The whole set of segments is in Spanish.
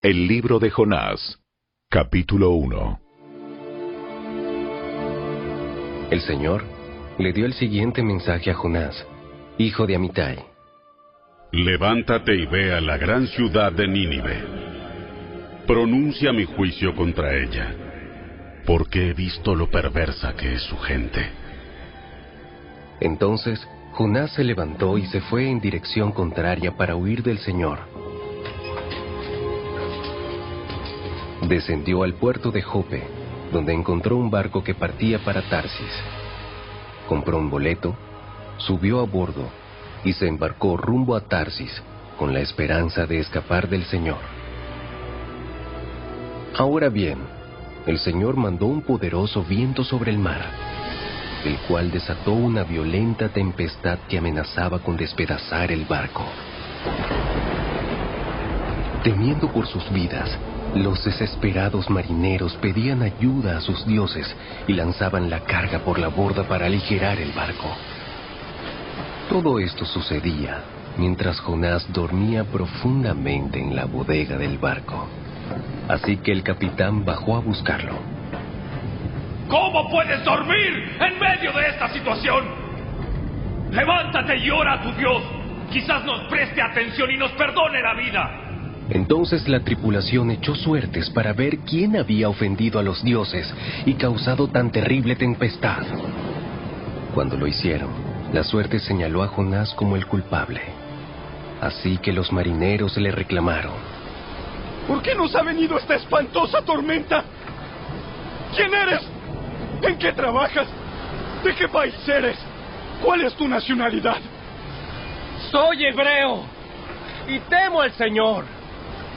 El libro de Jonás, capítulo 1. El Señor le dio el siguiente mensaje a Jonás, hijo de Amitai. Levántate y ve a la gran ciudad de Nínive. Pronuncia mi juicio contra ella, porque he visto lo perversa que es su gente. Entonces Jonás se levantó y se fue en dirección contraria para huir del Señor. Descendió al puerto de Jope, donde encontró un barco que partía para Tarsis. Compró un boleto, subió a bordo y se embarcó rumbo a Tarsis con la esperanza de escapar del Señor. Ahora bien, el Señor mandó un poderoso viento sobre el mar, el cual desató una violenta tempestad que amenazaba con despedazar el barco. Temiendo por sus vidas, los desesperados marineros pedían ayuda a sus dioses y lanzaban la carga por la borda para aligerar el barco. Todo esto sucedía mientras Jonás dormía profundamente en la bodega del barco. Así que el capitán bajó a buscarlo. ¿Cómo puedes dormir en medio de esta situación? Levántate y ora a tu Dios. Quizás nos preste atención y nos perdone la vida. Entonces la tripulación echó suertes para ver quién había ofendido a los dioses y causado tan terrible tempestad. Cuando lo hicieron, la suerte señaló a Jonás como el culpable. Así que los marineros le reclamaron. ¿Por qué nos ha venido esta espantosa tormenta? ¿Quién eres? ¿En qué trabajas? ¿De qué país eres? ¿Cuál es tu nacionalidad? Soy hebreo y temo al Señor,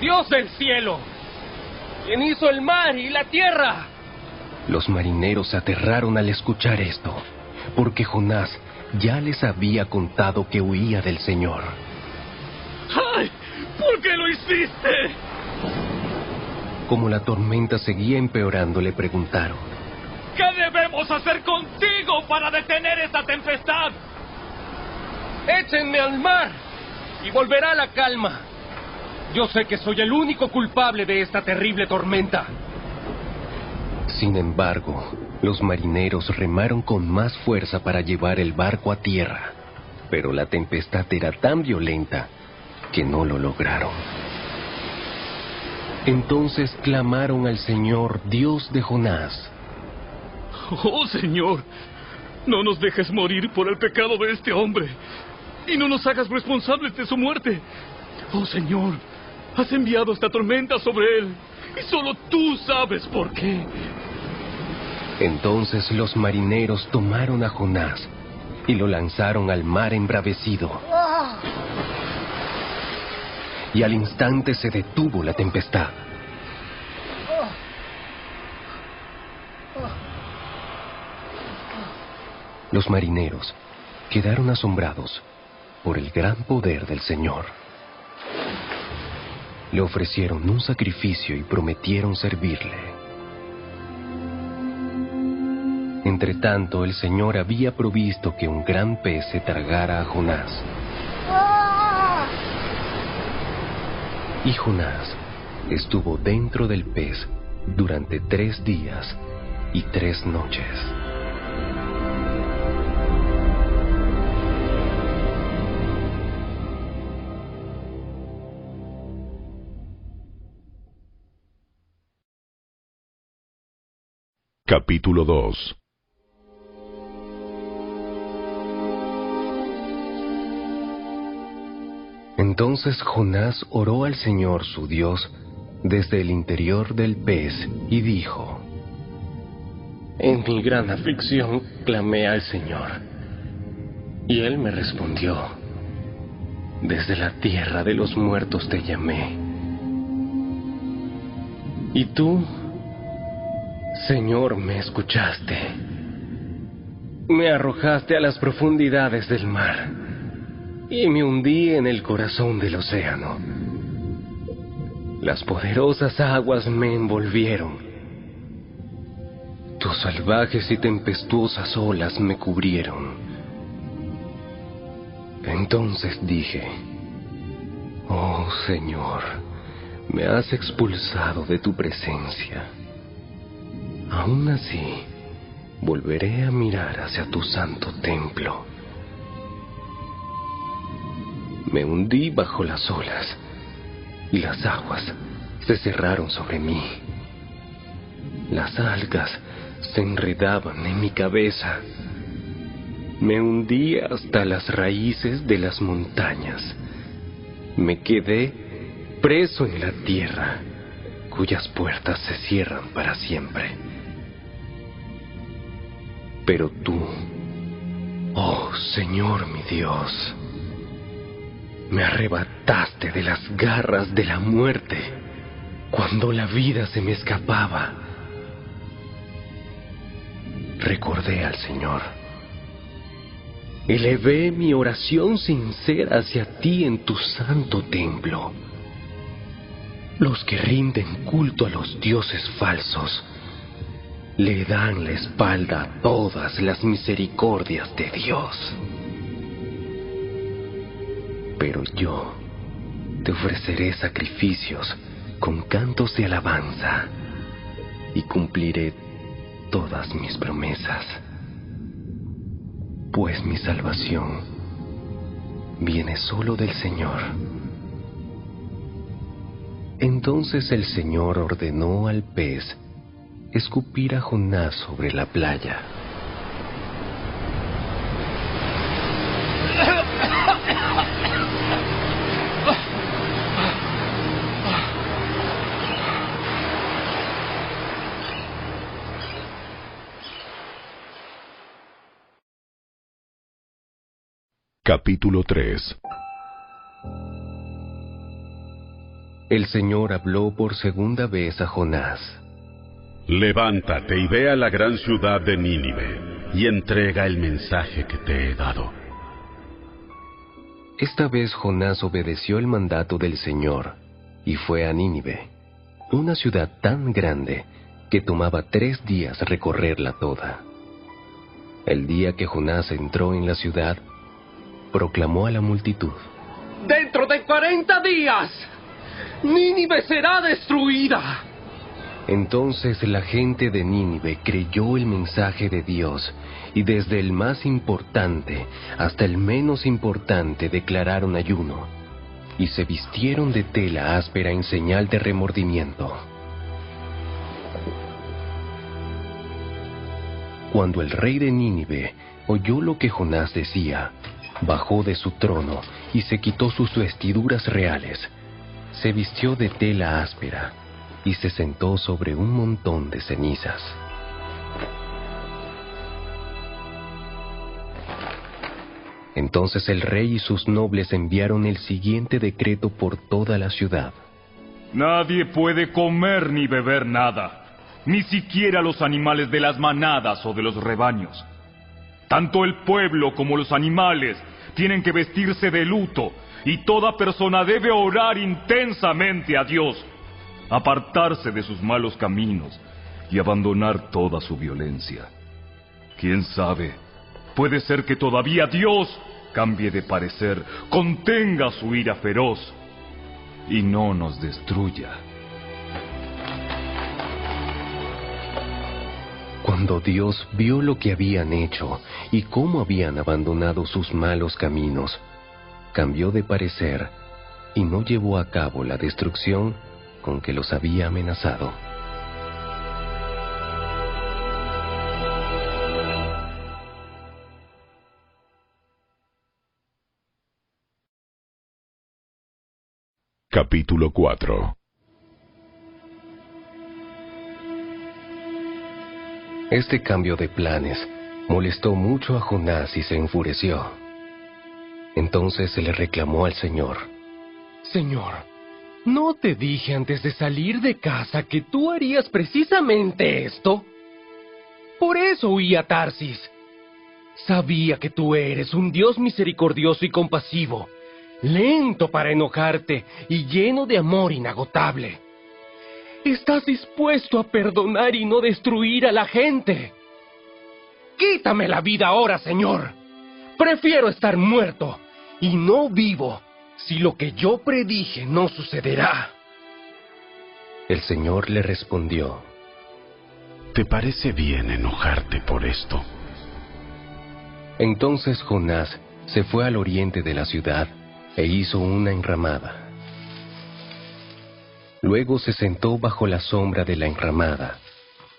Dios del cielo, quien hizo el mar y la tierra. Los marineros se aterraron al escuchar esto, porque Jonás ya les había contado que huía del Señor. ¡Ay! ¿Por qué lo hiciste? Como la tormenta seguía empeorando, le preguntaron. ¿Qué debemos hacer contigo para detener esta tempestad? Échenme al mar y volverá la calma. Yo sé que soy el único culpable de esta terrible tormenta. Sin embargo, los marineros remaron con más fuerza para llevar el barco a tierra, pero la tempestad era tan violenta que no lo lograron. Entonces clamaron al Señor, Dios de Jonás. Oh Señor, no nos dejes morir por el pecado de este hombre y no nos hagas responsables de su muerte. Oh Señor, has enviado esta tormenta sobre él y solo tú sabes por qué. Entonces los marineros tomaron a Jonás y lo lanzaron al mar embravecido. Y al instante se detuvo la tempestad. Los marineros quedaron asombrados por el gran poder del Señor. Le ofrecieron un sacrificio y prometieron servirle. Entretanto, el Señor había provisto que un gran pez se tragara a Jonás. Y Jonás estuvo dentro del pez durante tres días y tres noches. Capítulo 2 Entonces Jonás oró al Señor su Dios desde el interior del pez y dijo, En mi gran aflicción clamé al Señor, y él me respondió, Desde la tierra de los muertos te llamé. Y tú, Señor, me escuchaste. Me arrojaste a las profundidades del mar y me hundí en el corazón del océano. Las poderosas aguas me envolvieron. Tus salvajes y tempestuosas olas me cubrieron. Entonces dije, Oh Señor, Me has expulsado de tu presencia. Aún así, volveré a mirar hacia tu santo templo. Me hundí bajo las olas y las aguas se cerraron sobre mí. Las algas se enredaban en mi cabeza. Me hundí hasta las raíces de las montañas. Me quedé preso en la tierra, cuyas puertas se cierran para siempre. Pero tú, oh Señor mi Dios, me arrebataste de las garras de la muerte cuando la vida se me escapaba. Recordé al Señor. Elevé mi oración sincera hacia ti en tu santo templo. Los que rinden culto a los dioses falsos le dan la espalda a todas las misericordias de Dios. Pero yo te ofreceré sacrificios con cantos de alabanza y cumpliré todas mis promesas, pues mi salvación viene solo del Señor. Entonces el Señor ordenó al pez escupir a Jonás sobre la playa. Capítulo 3 El Señor habló por segunda vez a Jonás. Levántate y ve a la gran ciudad de Nínive y entrega el mensaje que te he dado. Esta vez Jonás obedeció el mandato del Señor y fue a Nínive, una ciudad tan grande que tomaba tres días recorrerla toda. El día que Jonás entró en la ciudad, proclamó a la multitud. Dentro de 40 días, Nínive será destruida. Entonces la gente de Nínive creyó el mensaje de Dios y desde el más importante hasta el menos importante declararon ayuno y se vistieron de tela áspera en señal de remordimiento. Cuando el rey de Nínive oyó lo que Jonás decía, bajó de su trono y se quitó sus vestiduras reales, se vistió de tela áspera y se sentó sobre un montón de cenizas. Entonces el rey y sus nobles enviaron el siguiente decreto por toda la ciudad. Nadie puede comer ni beber nada, ni siquiera los animales de las manadas o de los rebaños. Tanto el pueblo como los animales tienen que vestirse de luto y toda persona debe orar intensamente a Dios, apartarse de sus malos caminos y abandonar toda su violencia. ¿Quién sabe? Puede ser que todavía Dios cambie de parecer, contenga su ira feroz y no nos destruya. Cuando Dios vio lo que habían hecho y cómo habían abandonado sus malos caminos, cambió de parecer y no llevó a cabo la destrucción con que los había amenazado. Capítulo 4 Este cambio de planes molestó mucho a Jonás y se enfureció. Entonces se le reclamó al Señor. Señor, ¿no te dije antes de salir de casa que tú harías precisamente esto? Por eso huí a Tarsis. Sabía que tú eres un Dios misericordioso y compasivo, lento para enojarte y lleno de amor inagotable. Estás dispuesto a perdonar y no destruir a la gente. Quítame la vida ahora, Señor. Prefiero estar muerto y no vivo si lo que yo predije no sucederá. El Señor le respondió, ¿Te parece bien enojarte por esto? Entonces Jonás se fue al oriente de la ciudad e hizo una enramada. Luego se sentó bajo la sombra de la enramada,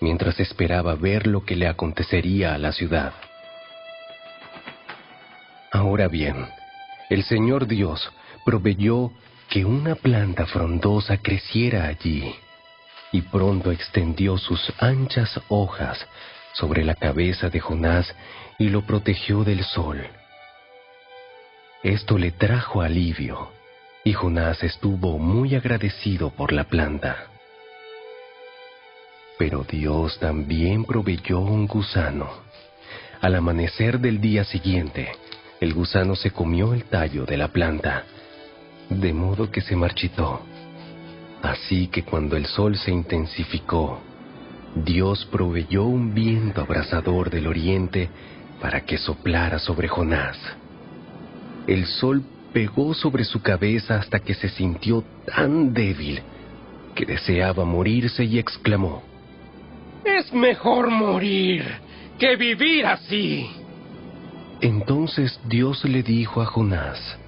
mientras esperaba ver lo que le acontecería a la ciudad. Ahora bien, el Señor Dios proveyó que una planta frondosa creciera allí, y pronto extendió sus anchas hojas sobre la cabeza de Jonás y lo protegió del sol. Esto le trajo alivio, y Jonás estuvo muy agradecido por la planta. Pero Dios también proveyó un gusano. Al amanecer del día siguiente, el gusano se comió el tallo de la planta, de modo que se marchitó. Así que cuando el sol se intensificó, Dios proveyó un viento abrasador del oriente para que soplara sobre Jonás. El sol pegó sobre su cabeza hasta que se sintió tan débil que deseaba morirse y exclamó, Es mejor morir que vivir así. Entonces Dios le dijo a Jonás,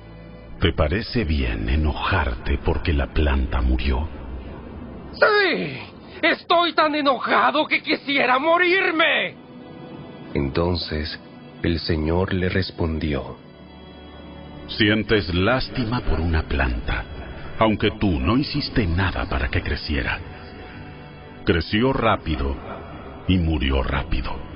¿Te parece bien enojarte porque la planta murió? Sí, estoy tan enojado que quisiera morirme. Entonces el Señor le respondió, Sientes lástima por una planta, aunque tú no hiciste nada para que creciera. Creció rápido y murió rápido.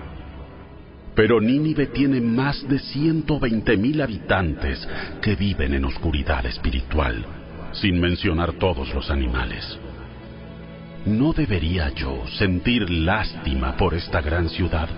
Pero Nínive tiene más de 120 mil habitantes que viven en oscuridad espiritual, sin mencionar todos los animales. ¿No debería yo sentir lástima por esta gran ciudad?